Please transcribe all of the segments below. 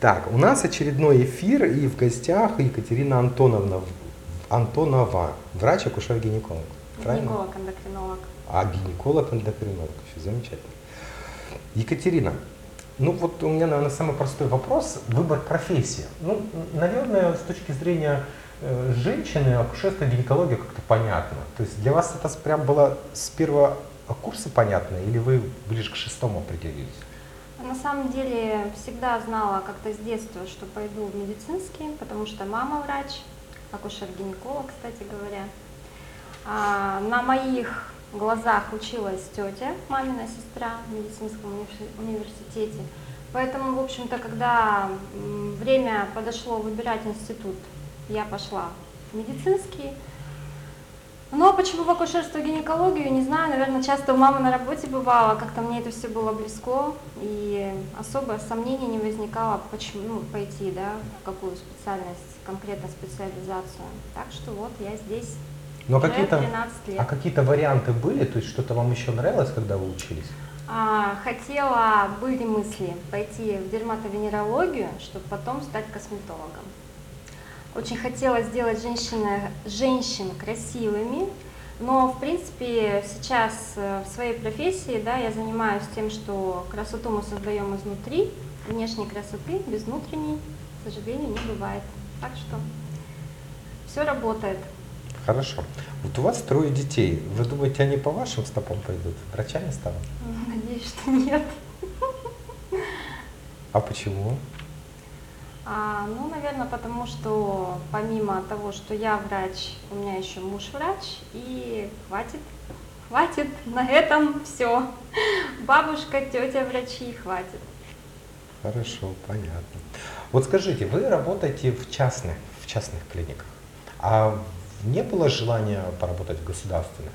Так, у нас очередной эфир, и в гостях Екатерина Антоновна Антонова, врач-акушер-гинеколог. Правильно? Гинеколог-эндокринолог. А гинеколог-эндокринолог. Все замечательно. Екатерина, ну вот у меня, наверное, самый простой вопрос. Выбор профессии. Ну, наверное, с точки зрения э, женщины, акушерская гинекология как-то понятно. То есть для вас это прям было с первого курса понятно, или вы ближе к шестому определились? На самом деле всегда знала как-то с детства, что пойду в медицинский, потому что мама врач, акушер-гинеколог, кстати говоря. А, на моих глазах училась тетя, мамина сестра в медицинском университете. Поэтому, в общем-то, когда время подошло выбирать институт, я пошла в медицинский. Но почему в акушерство гинекологию, не знаю, наверное, часто у мамы на работе бывало, как-то мне это все было близко, и особо сомнений не возникало, почему ну, пойти, да, в какую специальность, конкретно специализацию. Так что вот я здесь Но какие-то, А какие-то варианты были, то есть что-то вам еще нравилось, когда вы учились? А, хотела, были мысли пойти в дерматовенерологию, чтобы потом стать косметологом. Очень хотела сделать женщины, женщин красивыми, но, в принципе, сейчас э, в своей профессии да, я занимаюсь тем, что красоту мы создаем изнутри, внешней красоты без внутренней, к сожалению, не бывает. Так что все работает. Хорошо. Вот у вас трое детей. Вы думаете, они по вашим стопам пойдут? Врачами станут? Надеюсь, что нет. А почему? А, ну, наверное, потому что помимо того, что я врач, у меня еще муж врач, и хватит, хватит, на этом все. Бабушка, тетя врачи, хватит. Хорошо, понятно. Вот скажите, вы работаете в частных, в частных клиниках, а не было желания поработать в государственных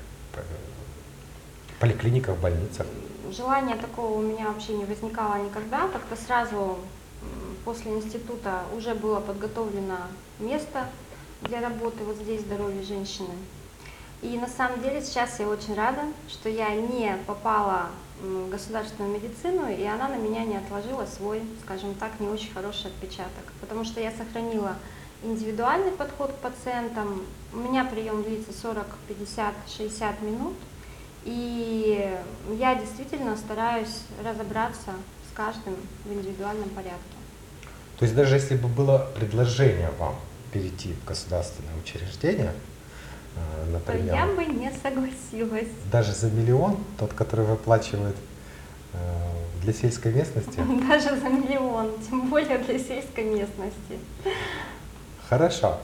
поликлиниках, больницах? Желания такого у меня вообще не возникало никогда, как-то сразу после института уже было подготовлено место для работы вот здесь здоровье женщины. И на самом деле сейчас я очень рада, что я не попала в государственную медицину, и она на меня не отложила свой, скажем так, не очень хороший отпечаток. Потому что я сохранила индивидуальный подход к пациентам. У меня прием длится 40, 50, 60 минут. И я действительно стараюсь разобраться с каждым в индивидуальном порядке. То есть даже если бы было предложение вам перейти в государственное учреждение, э, например, я бы не согласилась. Даже за миллион, тот, который выплачивает э, для сельской местности? Даже за миллион, тем более для сельской местности. Хорошо.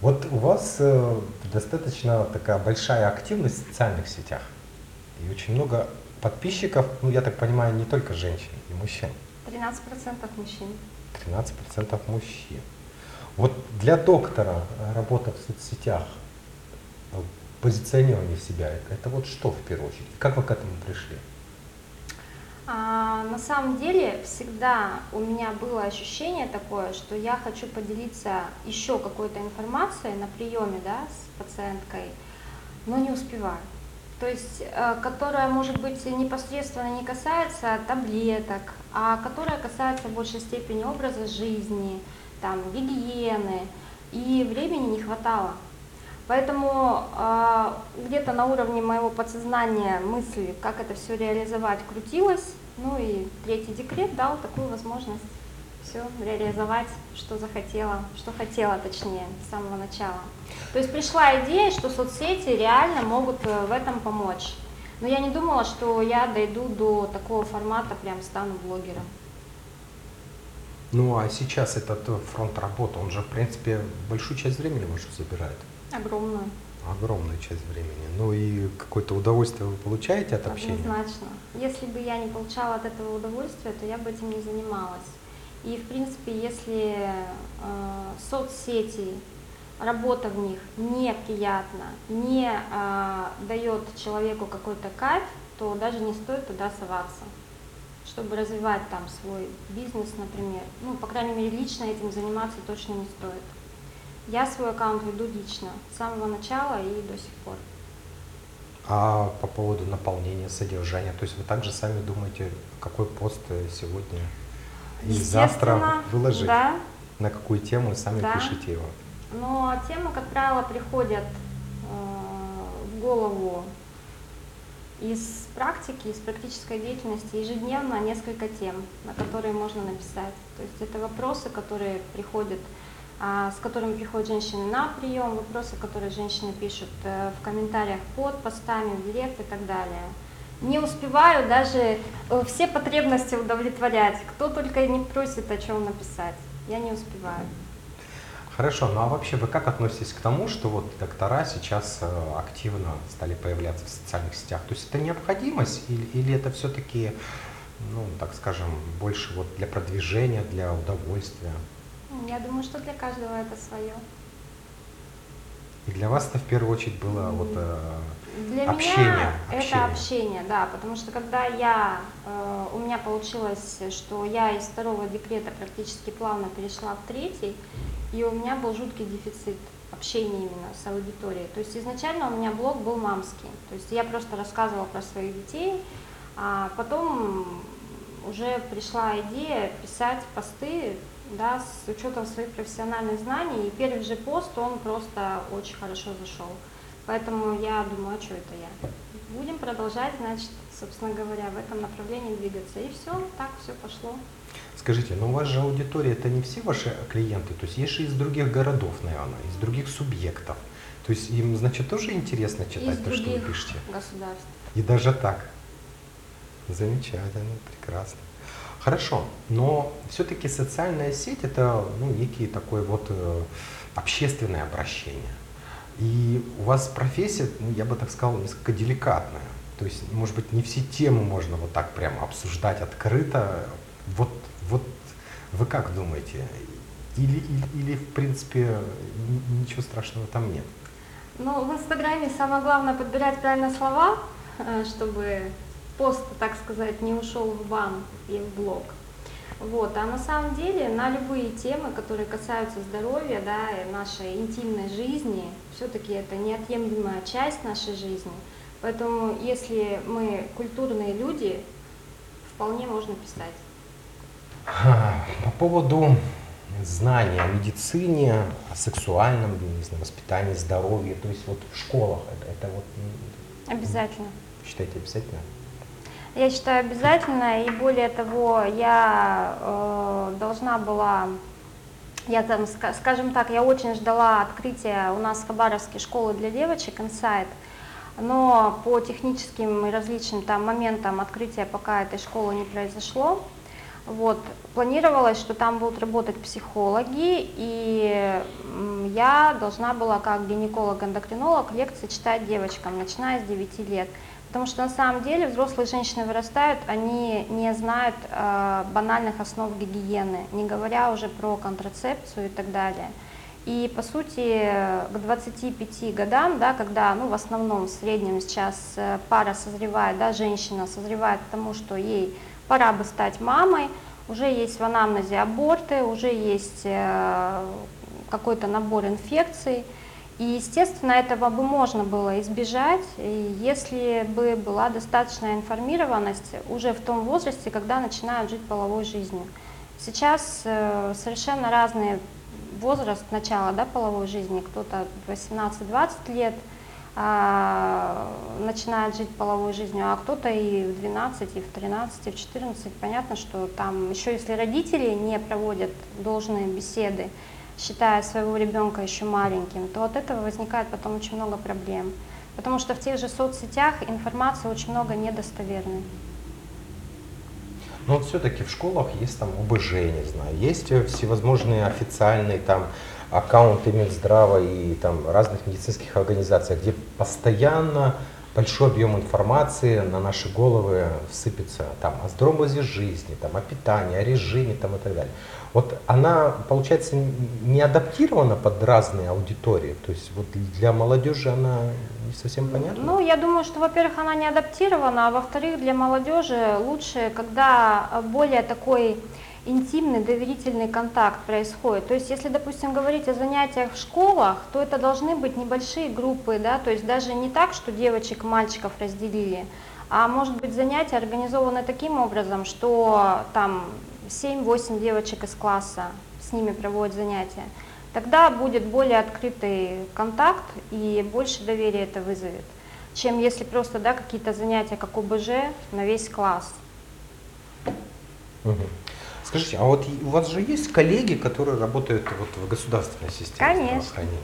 Вот у вас э, достаточно такая большая активность в социальных сетях. И очень много подписчиков, ну я так понимаю, не только женщин, и мужчин. 13% мужчин. 13% мужчин. Вот для доктора работа в соцсетях, позиционирование себя, это вот что в первую очередь? Как вы к этому пришли? А, на самом деле всегда у меня было ощущение такое, что я хочу поделиться еще какой-то информацией на приеме да, с пациенткой, но не успеваю то есть э, которая, может быть, непосредственно не касается таблеток, а которая касается в большей степени образа жизни, там, гигиены, и времени не хватало. Поэтому э, где-то на уровне моего подсознания мысли, как это все реализовать, крутилась, ну и третий декрет дал такую возможность все реализовать, что захотела, что хотела точнее с самого начала. То есть пришла идея, что соцсети реально могут э, в этом помочь. Но я не думала, что я дойду до такого формата, прям стану блогером. Ну а сейчас этот фронт работы, он же в принципе большую часть времени вашу забирает. Огромную. Огромную часть времени. Ну и какое-то удовольствие вы получаете от общения? Однозначно. Если бы я не получала от этого удовольствия, то я бы этим не занималась. И, в принципе, если э, соцсети, работа в них неприятна, не э, дает человеку какой-то кайф, то даже не стоит туда соваться, чтобы развивать там свой бизнес, например. Ну, по крайней мере, лично этим заниматься точно не стоит. Я свой аккаунт веду лично, с самого начала и до сих пор. А по поводу наполнения, содержания, то есть вы также сами думаете, какой пост сегодня И завтра выложить. Да, На какую тему сами Да. пишите его. Но темы, как правило, приходят э, в голову из практики, из практической деятельности ежедневно несколько тем, на которые можно написать. То есть это вопросы, которые приходят, а, с которыми приходят женщины на прием, вопросы, которые женщины пишут э, в комментариях под постами, в директ и так далее. Не успеваю даже э, все потребности удовлетворять. Кто только не просит о чем написать. Я не успеваю. Хорошо, ну а вообще вы как относитесь к тому, что вот доктора сейчас э, активно стали появляться в социальных сетях? То есть это необходимость или, или это все-таки, ну, так скажем, больше вот для продвижения, для удовольствия? Я думаю, что для каждого это свое. И для вас это в первую очередь было вот э, Для Общение, меня общение. это общение, да, потому что когда я, э, у меня получилось, что я из второго декрета практически плавно перешла в третий, и у меня был жуткий дефицит общения именно с аудиторией. То есть изначально у меня блог был мамский, то есть я просто рассказывала про своих детей, а потом уже пришла идея писать посты да, с учетом своих профессиональных знаний, и первый же пост, он просто очень хорошо зашел. Поэтому я думаю, а что это я? Будем продолжать, значит, собственно говоря, в этом направлении двигаться. И все, так все пошло. Скажите, ну у вас же аудитория, это не все ваши клиенты, то есть есть же из других городов, наверное, из других субъектов. То есть им, значит, тоже интересно читать Из то, что вы пишете. государств. И даже так. Замечательно, прекрасно. Хорошо, но все-таки социальная сеть это ну, некий такой вот э, общественное обращение. И у вас профессия, ну, я бы так сказал, несколько деликатная. То есть, может быть, не все темы можно вот так прямо обсуждать открыто. Вот, вот вы как думаете? Или, или, или в принципе, ничего страшного там нет? Ну, в Инстаграме самое главное подбирать правильно слова, э, чтобы пост, так сказать, не ушел в бан и в блог. Вот. А на самом деле на любые темы, которые касаются здоровья, да, и нашей интимной жизни, все-таки это неотъемлемая часть нашей жизни. Поэтому, если мы культурные люди, вполне можно писать. По поводу знания о медицине, о сексуальном не знаю, воспитании, здоровье, то есть вот в школах это, это вот Обязательно. считаете обязательно? Я считаю обязательно, и более того, я э, должна была, я там, ска- скажем так, я очень ждала открытия у нас в Хабаровске школы для девочек Insight, но по техническим и различным там моментам открытия пока этой школы не произошло. Вот. Планировалось, что там будут работать психологи, и я должна была как гинеколог-эндокринолог лекции читать девочкам, начиная с 9 лет. Потому что на самом деле взрослые женщины вырастают, они не знают э, банальных основ гигиены, не говоря уже про контрацепцию и так далее. И по сути к 25 годам, да, когда ну, в основном в среднем сейчас э, пара созревает, да, женщина созревает к тому, что ей пора бы стать мамой, уже есть в анамнезе аборты, уже есть э, какой-то набор инфекций. И, естественно, этого бы можно было избежать, если бы была достаточная информированность уже в том возрасте, когда начинают жить половой жизнью. Сейчас э, совершенно разный возраст начала да, половой жизни. Кто-то 18-20 лет а, начинает жить половой жизнью, а кто-то и в 12, и в 13, и в 14. Понятно, что там еще если родители не проводят должные беседы, считая своего ребенка еще маленьким, то от этого возникает потом очень много проблем. Потому что в тех же соцсетях информации очень много недостоверной. Но вот все-таки в школах есть там ОБЖ, не знаю, есть э, всевозможные официальные там аккаунты Минздрава и там разных медицинских организаций, где постоянно большой объем информации на наши головы сыпется там о здоровом жизни, там, о питании, о режиме там, и так далее. Вот она, получается, не адаптирована под разные аудитории, то есть вот для молодежи она не совсем понятна? Ну, я думаю, что, во-первых, она не адаптирована, а во-вторых, для молодежи лучше, когда более такой интимный, доверительный контакт происходит. То есть, если, допустим, говорить о занятиях в школах, то это должны быть небольшие группы, да, то есть даже не так, что девочек, мальчиков разделили, а может быть занятия организованы таким образом, что там 7-8 девочек из класса, с ними проводят занятия, тогда будет более открытый контакт и больше доверия это вызовет, чем если просто да, какие-то занятия, как ОБЖ, на весь класс. Скажите, а вот у вас же есть коллеги, которые работают вот в государственной системе Конечно. здравоохранения?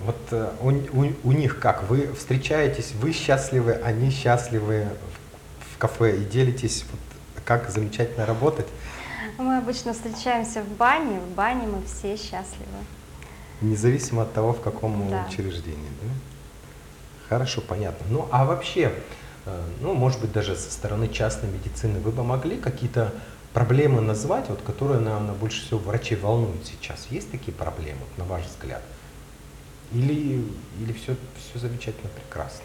Вот э, у, у- у них как? Вы встречаетесь, вы счастливы, они счастливы в, в кафе и делитесь, вот, как замечательно работать, Мы обычно встречаемся в бане, в бане мы все счастливы. независимо от того, в каком Да. учреждении. да? Хорошо, понятно. Ну а вообще, э, ну может быть даже со стороны частной медицины, вы бы могли какие-то проблемы назвать, вот, которые, наверное, больше всего врачей волнуют сейчас? Есть такие проблемы, на ваш взгляд? Или, или все, все замечательно, прекрасно?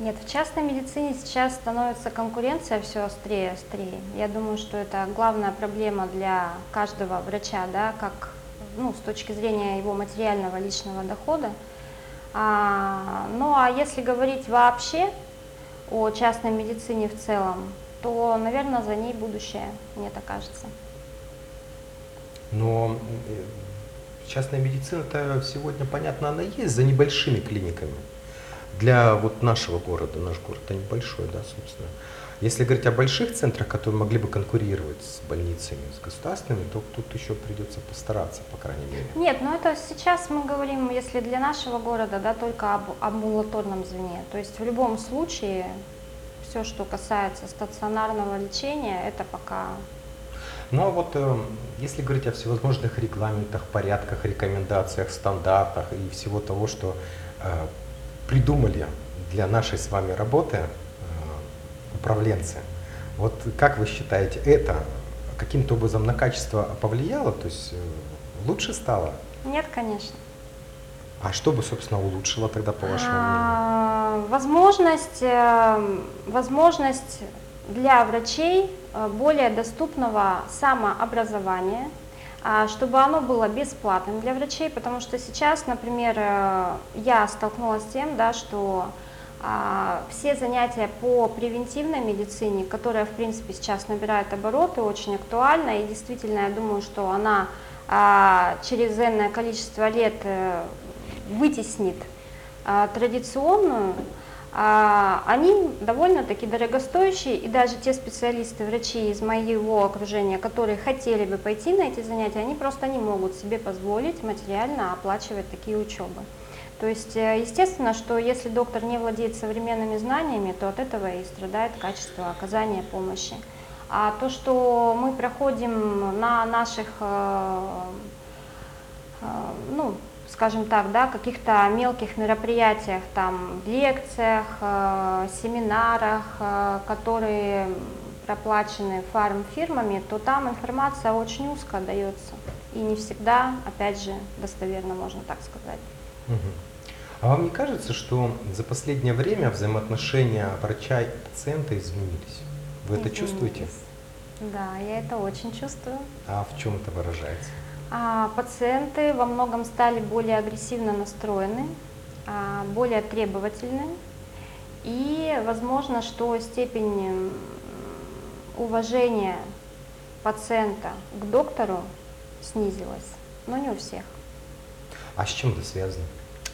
Нет, в частной медицине сейчас становится конкуренция все острее и острее. Я думаю, что это главная проблема для каждого врача, да, как ну, с точки зрения его материального личного дохода. А, ну а если говорить вообще о частной медицине в целом, то, наверное, за ней будущее, мне так кажется. Но э, частная медицина-то сегодня, понятно, она есть за небольшими клиниками. Для вот нашего города, наш город-то небольшой, да, собственно. Если говорить о больших центрах, которые могли бы конкурировать с больницами, с государственными, то тут еще придется постараться, по крайней мере. Нет, но это сейчас мы говорим, если для нашего города, да, только об амбулаторном звене. То есть в любом случае все, что касается стационарного лечения, это пока Ну а вот э, если говорить о всевозможных регламентах, порядках, рекомендациях, стандартах и всего того, что э, придумали для нашей с вами работы э, управленцы, вот как вы считаете, это каким-то образом на качество повлияло, то есть э, лучше стало? нет, конечно. А что бы, собственно, улучшило тогда, по вашему мнению? А, Возможность, э, возможность для врачей более доступного самообразования, чтобы оно было бесплатным для врачей, потому что сейчас, например, э, я столкнулась с тем, да, что а, все занятия по превентивной медицине, которая, в принципе, сейчас набирает обороты, очень актуальна, и действительно, я думаю, что она а, через энное количество лет э, вытеснит а, традиционную, а, они довольно-таки дорогостоящие, и даже те специалисты, врачи из моего окружения, которые хотели бы пойти на эти занятия, они просто не могут себе позволить материально оплачивать такие учебы. То есть, э, естественно, что если доктор не владеет современными знаниями, то от этого и страдает качество оказания помощи. А то, что мы проходим на наших, э, э, ну, скажем так, да, каких-то мелких мероприятиях, там, лекциях, э, семинарах, э, которые проплачены фармфирмами, то там информация очень узко дается. И не всегда, опять же, достоверно, можно так сказать. Мгм. А вам не кажется, что за последнее время взаимоотношения врача и пациента изменились? Вы это чувствуете? Изменились. Да, я это очень чувствую. А в чем это выражается? А, пациенты во многом стали более агрессивно настроены, а, более требовательны. И возможно, что степень уважения пациента к доктору снизилась, но не у всех. А с чем это связано?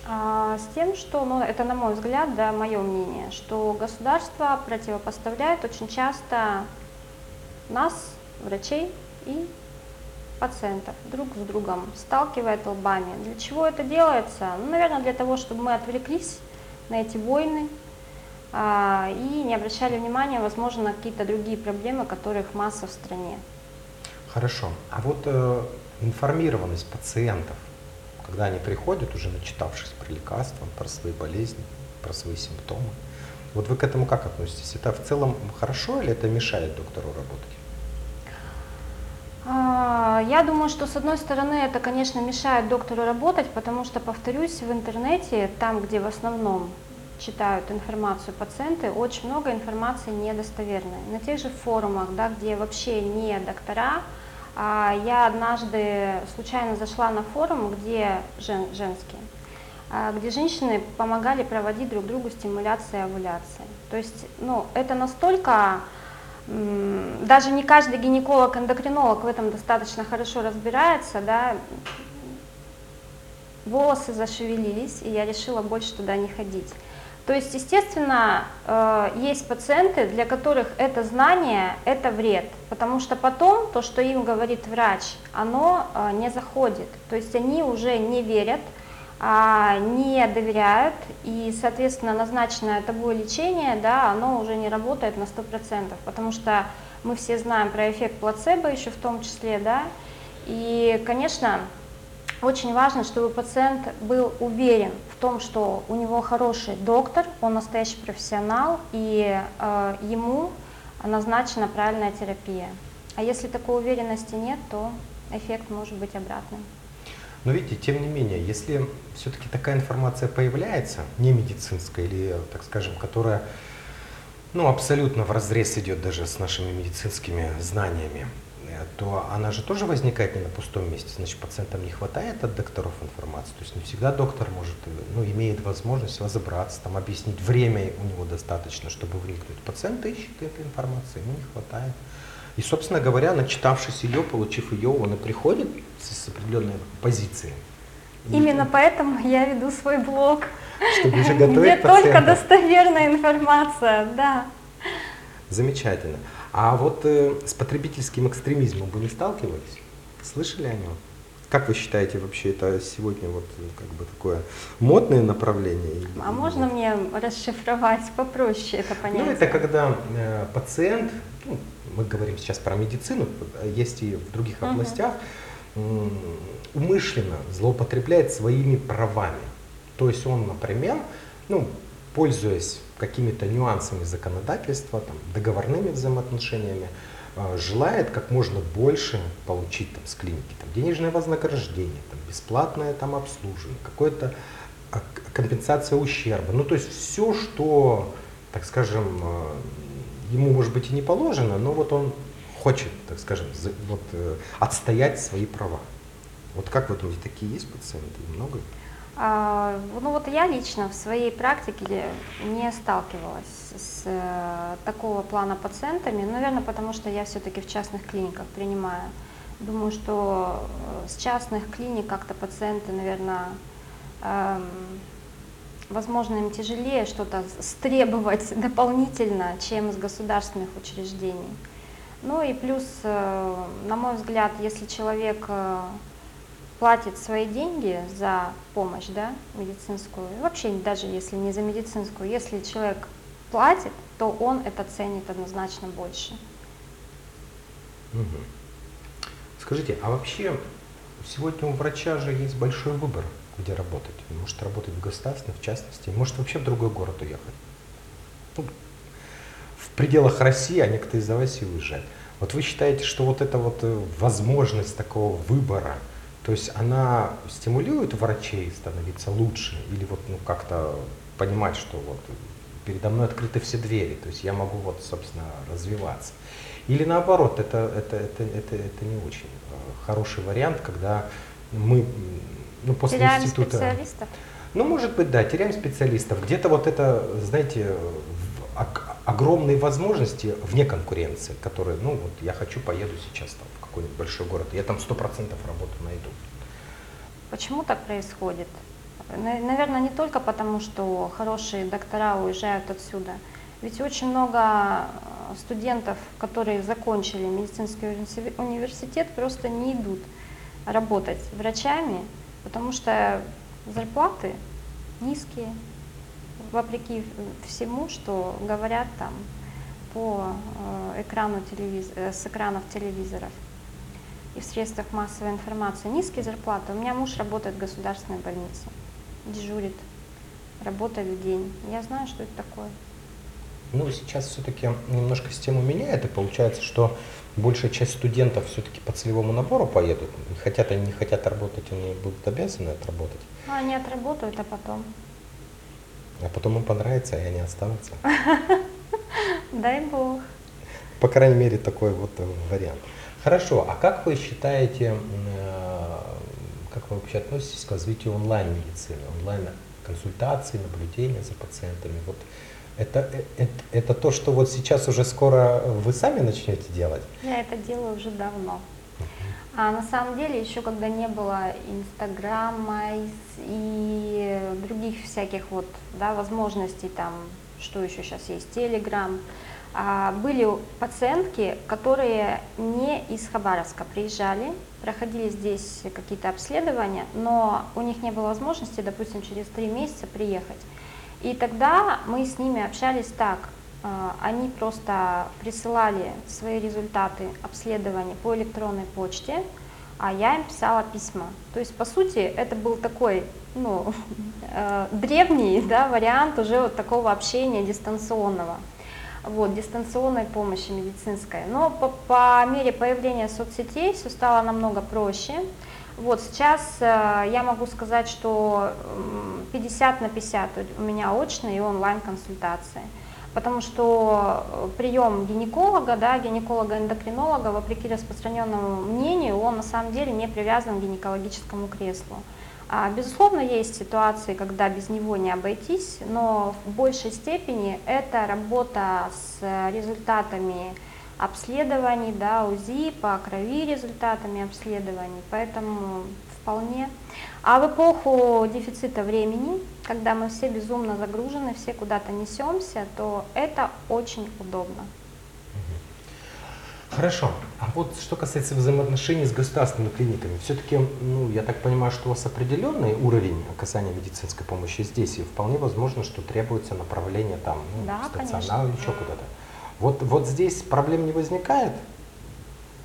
А, С тем, что, ну, это на мой взгляд, да, мое мнение, что государство противопоставляет очень часто нас, врачей и пациентов друг с другом, сталкивает лбами. Для чего это делается? Ну, наверное, для того, чтобы мы отвлеклись на эти войны а, и не обращали внимания, возможно, на какие-то другие проблемы, которых масса в стране. Хорошо. А вот э, информированность пациентов, когда они приходят, уже начитавшись про лекарства, про свои болезни, про свои симптомы, вот вы к этому как относитесь? Это в целом хорошо или это мешает доктору работать? А, Я думаю, что с одной стороны это, конечно, мешает доктору работать, потому что, повторюсь, в интернете, там, где в основном читают информацию пациенты, очень много информации недостоверной. На тех же форумах, да, где вообще не доктора, а, я однажды случайно зашла на форум, где жен, женский, а, где женщины помогали проводить друг другу стимуляции овуляции. То есть, ну, это настолько даже не каждый гинеколог-эндокринолог в этом достаточно хорошо разбирается, да, волосы зашевелились, и я решила больше туда не ходить. То есть, естественно, э, есть пациенты, для которых это знание – это вред, потому что потом то, что им говорит врач, оно э, не заходит. То есть они уже не верят, не доверяют, и, соответственно, назначенное тобой лечение, да, оно уже не работает на 100%, потому что мы все знаем про эффект плацебо еще в том числе, да, и, конечно, очень важно, чтобы пациент был уверен в том, что у него хороший доктор, он настоящий профессионал, и э, ему назначена правильная терапия. А если такой уверенности нет, то эффект может быть обратным. Но видите, тем не менее, если все-таки такая информация появляется, не медицинская или, так скажем, которая ну, абсолютно в разрез идет даже с нашими медицинскими знаниями, э, то она же тоже возникает не на пустом месте. Значит, пациентам не хватает от докторов информации. То есть не всегда доктор может, э, ну, имеет возможность разобраться, там, объяснить. Время у него достаточно, чтобы вникнуть. Пациент ищет эту информацию, ему не хватает. И, собственно говоря, начитавшись ее, получив ее, он и приходит с, определенной позиции. Именно поэтому я веду свой блог. Чтобы уже готовить Где только пациентов. достоверная информация, да. Замечательно. А вот э, с потребительским экстремизмом вы не сталкивались? Слышали о нем? Как вы считаете, вообще это сегодня вот э, как бы такое модное направление? А можно мне расшифровать попроще это понятие? Ну, это когда э, пациент, ну, мы говорим сейчас про медицину, есть и в других областях, умышленно злоупотребляет своими правами. То есть он, например, ну, пользуясь какими-то нюансами законодательства, там, договорными взаимоотношениями, э, желает как можно больше получить там, с клиники. Там, денежное вознаграждение, там, бесплатное там, обслуживание, какое-то а, компенсация ущерба. Ну, то есть все, что, так скажем, э, ему, может быть, и не положено, но вот он хочет, так скажем, вот, э, отстоять свои права. Вот как вы думаете, такие есть пациенты? Много? А, Ну вот я лично в своей практике не сталкивалась с э, такого плана пациентами, наверное, потому что я все-таки в частных клиниках принимаю. Думаю, что э, с частных клиник как-то пациенты, наверное, эм, возможно, им тяжелее что-то стребовать дополнительно, чем из государственных учреждений. Ну и плюс, э, на мой взгляд, если человек э, платит свои деньги за помощь да, медицинскую, вообще даже если не за медицинскую, если человек платит, то он это ценит однозначно больше. Скажите, а вообще сегодня у врача же есть большой выбор, где работать. Он может работать в государственной, в частности, может вообще в другой город уехать. Ну, в пределах России, а некоторые из России уезжают. Вот вы считаете, что вот эта вот э, возможность такого выбора, то есть она стимулирует врачей становиться лучше или вот ну как-то понимать, что вот передо мной открыты все двери, то есть я могу вот, собственно, развиваться. Или наоборот, это, это, это, это, это не очень э, хороший вариант, когда мы ну, после Теряем института... специалистов. Ну, может быть, да, теряем специалистов. Где-то вот это, знаете, огромные возможности вне конкуренции, которые, ну, вот я хочу, поеду сейчас там, в какой-нибудь большой город, я там сто процентов работу найду. Почему так происходит? Наверное, не только потому, что хорошие доктора уезжают отсюда. Ведь очень много э, студентов, которые закончили медицинский универси- университет, просто не идут работать врачами, потому что зарплаты низкие, вопреки всему, что говорят там по э, экрану телевиз- э, с экранов телевизоров и в средствах массовой информации. Низкие зарплаты. У меня муж работает в государственной больнице, дежурит, работает в день. Я знаю, что это такое. Ну, сейчас все-таки немножко систему меняет, и получается, что большая часть студентов все-таки по целевому набору поедут. Хотят они, не хотят работать, они будут обязаны отработать. Ну, они отработают, а потом. А потом им понравится, и они останутся. Дай бог. По крайней мере, такой вот э, вариант. Хорошо, а как вы считаете, э, как вы вообще относитесь к развитию онлайн-медицины, онлайн-консультаций, наблюдения за пациентами? Вот Это, э, это, это то, что вот сейчас уже скоро вы сами начнете делать? Я это делаю уже давно. А на самом деле, еще когда не было Инстаграма и других всяких вот да, возможностей, там, что еще сейчас есть, Телеграм, а, были пациентки, которые не из Хабаровска приезжали, проходили здесь какие-то обследования, но у них не было возможности, допустим, через три месяца приехать. И тогда мы с ними общались так. А, они просто присылали свои результаты обследования по электронной почте, а я им писала письма. То есть, по сути, это был такой ну, э, древний да, вариант уже вот такого общения дистанционного вот, дистанционной помощи медицинской. Но по, по мере появления соцсетей все стало намного проще. Вот сейчас э, я могу сказать, что 50 на 50 у меня очные и онлайн консультации. Потому что э, прием гинеколога, да, гинеколога-эндокринолога, вопреки распространенному мнению, он на самом деле не привязан к гинекологическому креслу. А, безусловно, есть ситуации, когда без него не обойтись, но в большей степени это работа с результатами обследований, да, УЗИ, по крови результатами обследований, поэтому вполне. А в эпоху дефицита времени, когда мы все безумно загружены, все куда-то несемся, то это очень удобно. Хорошо. А вот что касается взаимоотношений с государственными клиниками, все-таки, ну, я так понимаю, что у вас определенный уровень оказания медицинской помощи здесь, и вполне возможно, что требуется направление там, ну, да, стационар или еще куда-то. Вот, вот здесь проблем не возникает?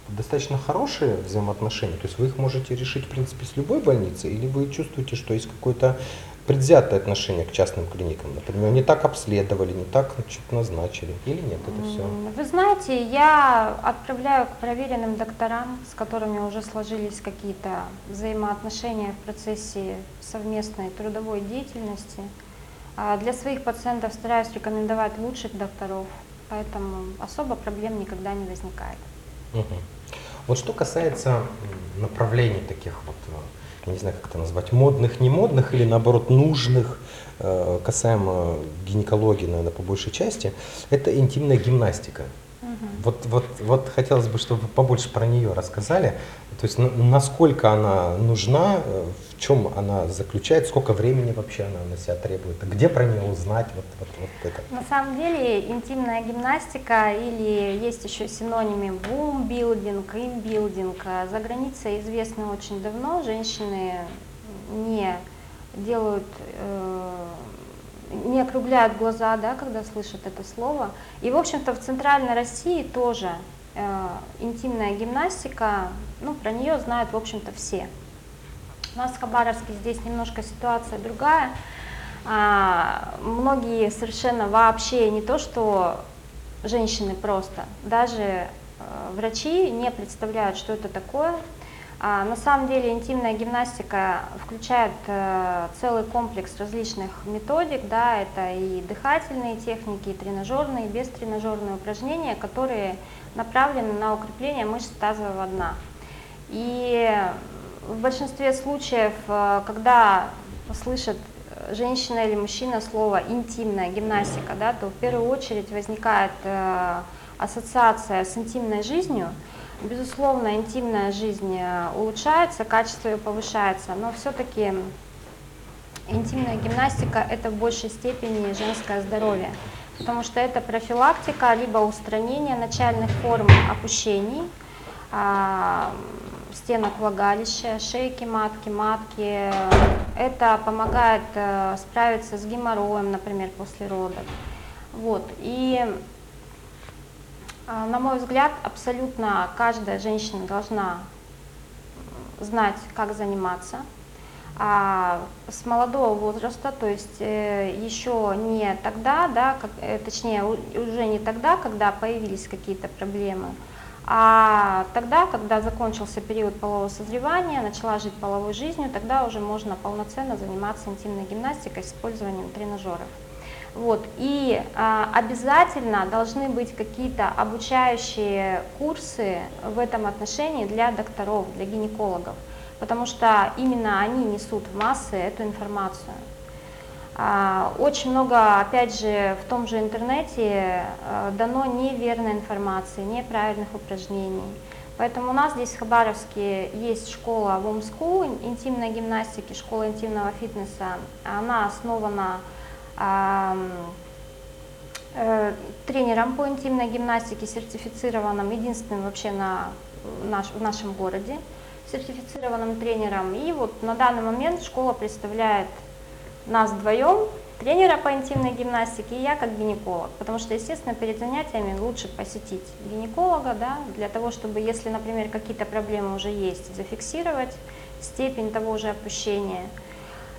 Достаточно хорошие взаимоотношения, то есть вы их можете решить, в принципе, с любой больницей, или вы чувствуете, что есть какой-то предвзятое отношение к частным клиникам? Например, не так обследовали, не так что-то назначили или нет, это все? Вы знаете, я отправляю к проверенным докторам, с которыми уже сложились какие-то взаимоотношения в процессе совместной трудовой деятельности. А для своих пациентов стараюсь рекомендовать лучших докторов, поэтому особо проблем никогда не возникает. Угу. Вот что касается направлений таких вот э, я не знаю, как это назвать, модных, не модных или наоборот нужных, э, касаемо гинекологии, наверное, по большей части, это интимная гимнастика. Вот, вот, вот хотелось бы, чтобы вы побольше про нее рассказали. То есть насколько она нужна, э, в чем она заключается, сколько времени вообще она на себя требует, где про нее узнать, вот, вот, вот это. На самом деле интимная гимнастика или есть еще синонимы бумбилдинг, имбилдинг, за границей известны очень давно, женщины не делают э, не округляют глаза, да, когда слышат это слово. И, в общем-то, в Центральной России тоже э, интимная гимнастика, ну, про нее знают, в общем-то, все. У нас в Хабаровске здесь немножко ситуация другая. А, многие совершенно вообще не то, что женщины просто, даже э, врачи не представляют, что это такое. А, на самом деле интимная гимнастика включает э, целый комплекс различных методик, да, это и дыхательные техники, и тренажерные, и бестренажерные упражнения, которые направлены на укрепление мышц тазового дна. И в большинстве случаев, э, когда слышат женщина или мужчина слово интимная гимнастика, да, то в первую очередь возникает э, ассоциация с интимной жизнью. Безусловно, интимная жизнь э, улучшается, качество ее повышается, но все-таки интимная гимнастика – это в большей степени женское здоровье, потому что это профилактика, либо устранение начальных форм опущений, а, стенок влагалища, шейки матки, матки. Это помогает э, справиться с геморроем, например, после родов. Вот. И, на мой взгляд, абсолютно каждая женщина должна знать, как заниматься. А с молодого возраста, то есть э, еще не тогда, да, как, точнее уже не тогда, когда появились какие-то проблемы, а тогда, когда закончился период полового созревания, начала жить половой жизнью, тогда уже можно полноценно заниматься интимной гимнастикой с использованием тренажеров. Вот. И а, обязательно должны быть какие-то обучающие курсы в этом отношении для докторов, для гинекологов, потому что именно они несут в массы эту информацию. А, Очень много, опять же, в том же интернете э, дано неверной информации, неправильных упражнений. Поэтому у нас здесь в Хабаровске есть школа Warm School интимной гимнастики, школа интимного фитнеса. Она основана тренером по интимной гимнастике, сертифицированным, единственным вообще на наш, в нашем городе, сертифицированным тренером. И вот на данный момент школа представляет нас вдвоем, тренера по интимной гимнастике и я как гинеколог. Потому что, естественно, перед занятиями лучше посетить гинеколога, да, для того, чтобы, если, например, какие-то проблемы уже есть, зафиксировать степень того же опущения.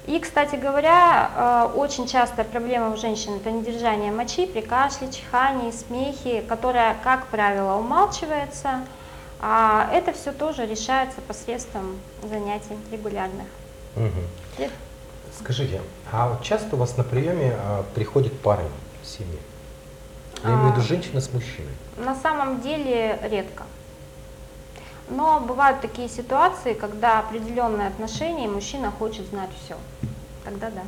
И, кстати говоря, э, очень частая проблема у женщин – это недержание мочи при кашле, чихании, смехе, которая, как правило, умалчивается. А это все тоже решается посредством занятий регулярных. Угу. Скажите, а вот часто у вас на приеме а, приходят парни семьи? Я имею в виду А. женщина с мужчиной. На самом деле редко. Но бывают такие ситуации, когда определенные отношения, и мужчина хочет знать все. Тогда да.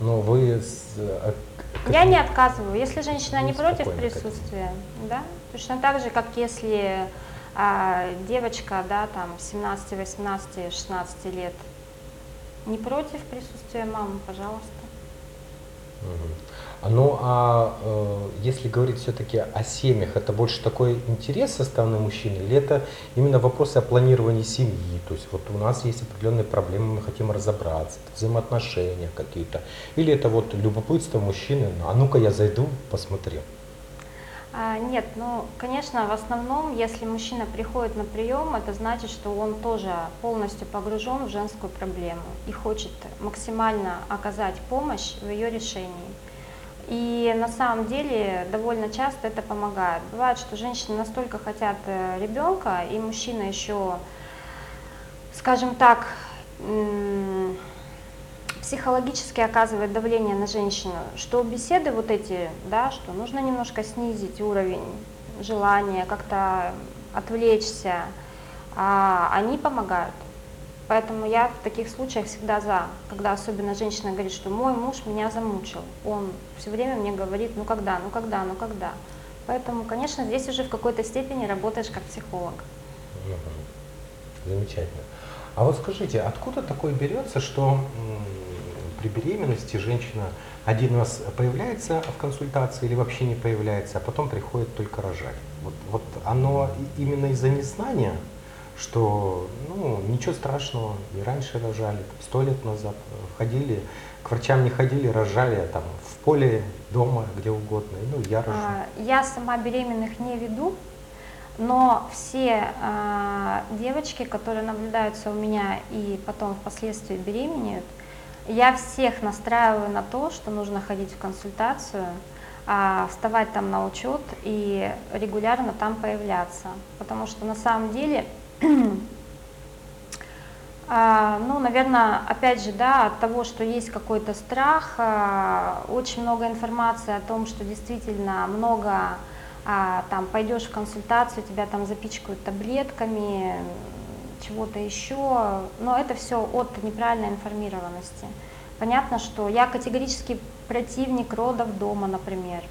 Но вы с, к- Я не отказываю. Если женщина не Ну, против присутствия, да, точно так же, как если а, девочка, да, там 17, 18, 16 лет не против присутствия мамы, пожалуйста. Мгм. Ну а э, если говорить все-таки о семьях, это больше такой интерес со стороны мужчины, или это именно вопросы о планировании семьи? То есть вот у нас есть определенные проблемы, мы хотим разобраться, взаимоотношения какие-то, или это вот любопытство мужчины, а ну-ка я зайду, посмотрю. А, Нет, ну, конечно, в основном, если мужчина приходит на прием, это значит, что он тоже полностью погружен в женскую проблему и хочет максимально оказать помощь в ее решении. И на самом деле довольно часто это помогает. Бывает, что женщины настолько хотят э, ребенка, и мужчина еще, скажем так, психологически оказывает давление на женщину, что беседы вот эти, да, что нужно немножко снизить уровень желания, как-то отвлечься, а, они помогают. Поэтому я в таких случаях всегда за, когда особенно женщина говорит, что мой муж меня замучил, он все время мне говорит, ну когда, ну когда, ну когда. Поэтому, конечно, здесь уже в какой-то степени работаешь как психолог. Замечательно. А вот скажите, откуда такое берется, что при беременности женщина один раз появляется в консультации или вообще не появляется, а потом приходит только рожать? Вот, вот оно именно из-за незнания, что ну, ничего страшного, и раньше рожали, сто лет назад э, ходили, к врачам не ходили, рожали а там в поле, дома, где угодно. Ну, я рожу. А, Я сама беременных не веду, но все а, девочки, которые наблюдаются у меня и потом впоследствии беременеют, я всех настраиваю на то, что нужно ходить в консультацию, а, вставать там на учет и регулярно там появляться. Потому что на самом деле Ну, наверное, опять же, да, от того, что есть какой-то страх, а, очень много информации о том, что действительно много, а, там, пойдешь в консультацию, тебя там запичкают таблетками, чего-то еще, но это все от неправильной информированности. Понятно, что я категорически противник родов дома, например.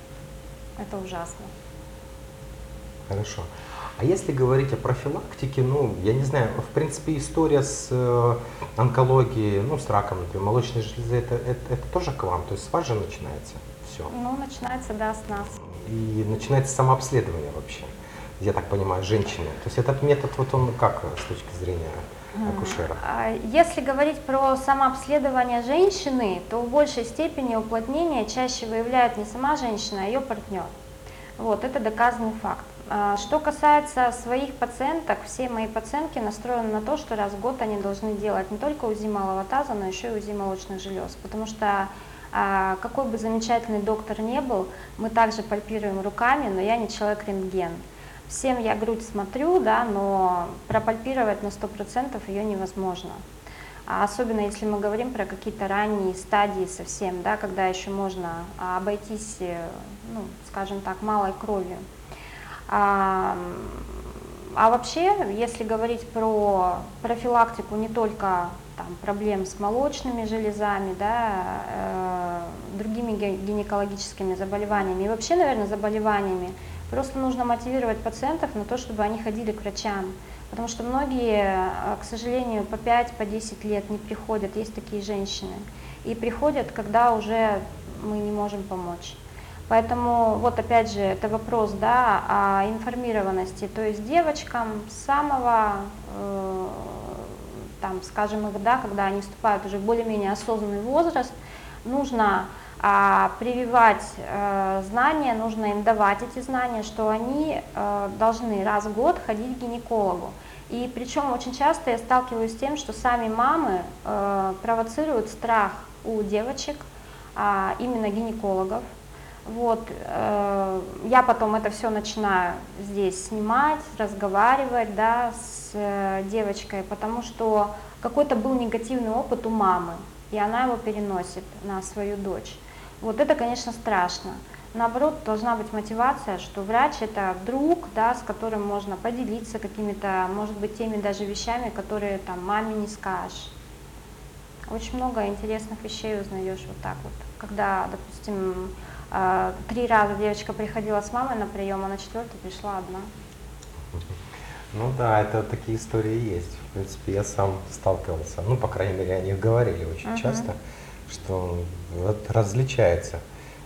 Это ужасно. Хорошо. А если говорить о профилактике, ну, я не знаю, в принципе, история с э, онкологией, ну, с раком, например, молочной железы, это, это, это тоже к вам, то есть с вас же начинается все. Ну, начинается, да, с нас. И начинается самообследование вообще, я так понимаю, женщины. То есть этот метод, вот он как с точки зрения акушера? А, Если говорить про самообследование женщины, то в большей степени уплотнение чаще выявляет не сама женщина, а ее партнер. Вот, это доказанный факт. А, Что касается своих пациенток, все мои пациентки настроены на то, что раз в год они должны делать не только УЗИ малого таза, но еще и УЗИ молочных желез. Потому что а, какой бы замечательный доктор ни был, мы также пальпируем руками, но я не человек-рентген. Всем я грудь смотрю, да, но пропальпировать на 100% ее невозможно. А особенно если мы говорим про какие-то ранние стадии совсем, да, когда еще можно обойтись, э, ну, скажем так, малой кровью. А, А вообще, если говорить про профилактику не только там, проблем с молочными железами, да, э, другими гинекологическими заболеваниями и вообще, наверное, заболеваниями, просто нужно мотивировать пациентов на то, чтобы они ходили к врачам. Потому что многие, э, к сожалению, по 5, по 10 лет не приходят, есть такие женщины. И приходят, когда уже мы не можем помочь. Поэтому вот опять же это вопрос да, о информированности, то есть девочкам с самого, э, там, скажем, их, да, когда они вступают уже в более-менее осознанный возраст, нужно а, прививать э, знания, нужно им давать эти знания, что они э, должны раз в год ходить к гинекологу. И причем очень часто я сталкиваюсь с тем, что сами мамы э, провоцируют страх у девочек, а, именно гинекологов. Вот, э, я потом это все начинаю здесь снимать, разговаривать, да, с э, девочкой, потому что какой-то был негативный опыт у мамы, и она его переносит на свою дочь. Вот это, конечно, страшно. Наоборот, должна быть мотивация, что врач это друг, да, с которым можно поделиться какими-то, может быть, теми даже вещами, которые там маме не скажешь. Очень много интересных вещей узнаешь вот так вот. Когда, допустим, три раза девочка приходила с мамой на прием, а на четвертый пришла одна. Ну да, это такие истории есть. В принципе, я сам сталкивался. Ну, по крайней мере, они говорили очень Мгм. часто, что вот различается.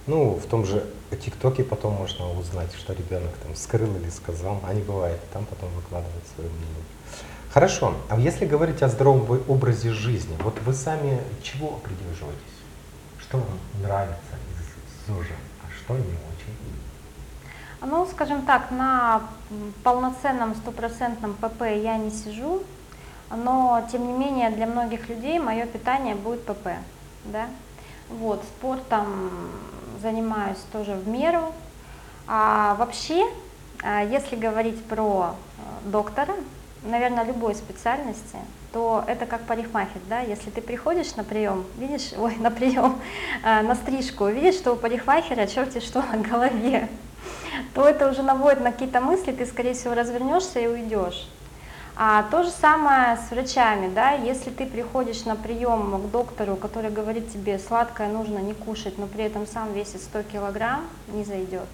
Ну, в том же ТикТоке потом можно узнать, что ребенок там скрыл или сказал, а не бывает, там потом выкладывает свое мнение. Хорошо, а если говорить о здоровом образе жизни, вот вы сами чего придерживаетесь? Что вам нравится ЗОЖа, а что не очень? Ну, скажем так, на полноценном стопроцентном ПП я не сижу, но тем не менее для многих людей мое питание будет ПП, да. Вот, спортом занимаюсь тоже в меру. А вообще, а, если говорить про э, доктора, наверное, любой специальности, то это как парикмахер, да, если ты приходишь на прием, видишь, ой, на прием, э, на стрижку, видишь, что у парикмахера черти что на голове, то это уже наводит на какие-то мысли, ты, скорее всего, развернешься и уйдешь. А то же самое с врачами, да, если ты приходишь на прием к доктору, который говорит тебе, сладкое нужно не кушать, но при этом сам весит 100 килограмм, не зайдет.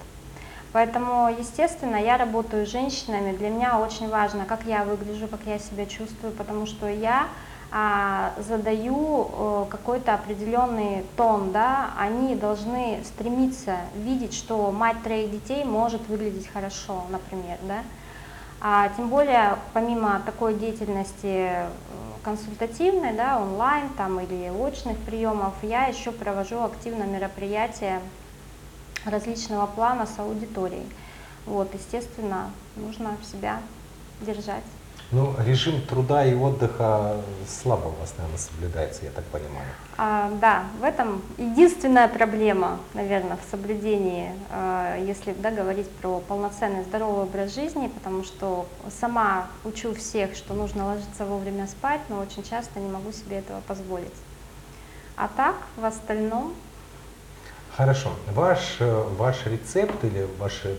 Поэтому, естественно, я работаю с женщинами, для меня очень важно, как я выгляжу, как я себя чувствую, потому что я а, задаю э, какой-то определенный тон, да, они должны стремиться видеть, что мать троих детей может выглядеть хорошо, например, да. А тем более, помимо такой деятельности э, консультативной, да, онлайн там, или очных приемов, я еще провожу активно мероприятия различного плана с аудиторией. Вот, естественно, нужно себя держать. Ну, режим труда и отдыха слабо у вас, наверное, соблюдается, я так понимаю. А, да, в этом единственная проблема, наверное, в соблюдении, э, если да, говорить про полноценный здоровый образ жизни, потому что сама учу всех, что нужно ложиться вовремя спать, но очень часто не могу себе этого позволить. А так, в остальном, Хорошо. Ваш, э, ваш рецепт или ваши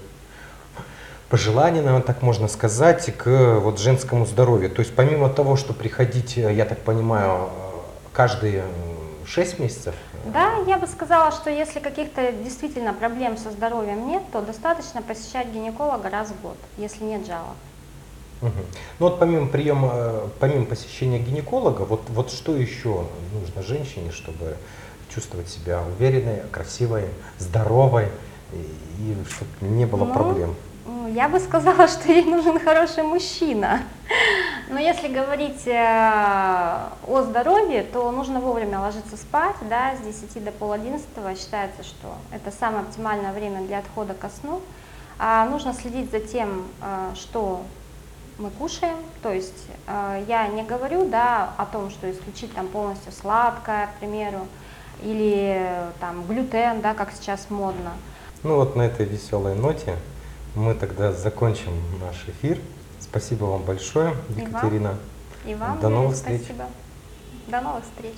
пожелания, наверное, так можно сказать, к вот женскому здоровью. То есть помимо того, что приходить, э, я так понимаю, э, каждые 6 месяцев, да, я бы сказала, что если каких-то действительно проблем со здоровьем нет, то достаточно посещать гинеколога раз в год, если нет жалоб. Мгм. Ну вот помимо приема, помимо посещения гинеколога, вот, вот что еще нужно женщине, чтобы чувствовать себя уверенной, красивой, здоровой и, и чтобы не было Ну, проблем? Я бы сказала, что ей нужен хороший мужчина. Но если говорить э, о здоровье, то нужно вовремя ложиться спать, да, с 10 до пол одиннадцатого считается, что это самое оптимальное время для отхода ко сну. А нужно следить за тем, э, что мы кушаем, то есть э, я не говорю, да, о том, что исключить там полностью сладкое, к примеру, или там глютен, да, как сейчас модно. Ну вот на этой веселой ноте мы тогда закончим наш эфир. Спасибо вам большое, И вам. Екатерина. И вам До новых встреч. спасибо. До новых встреч.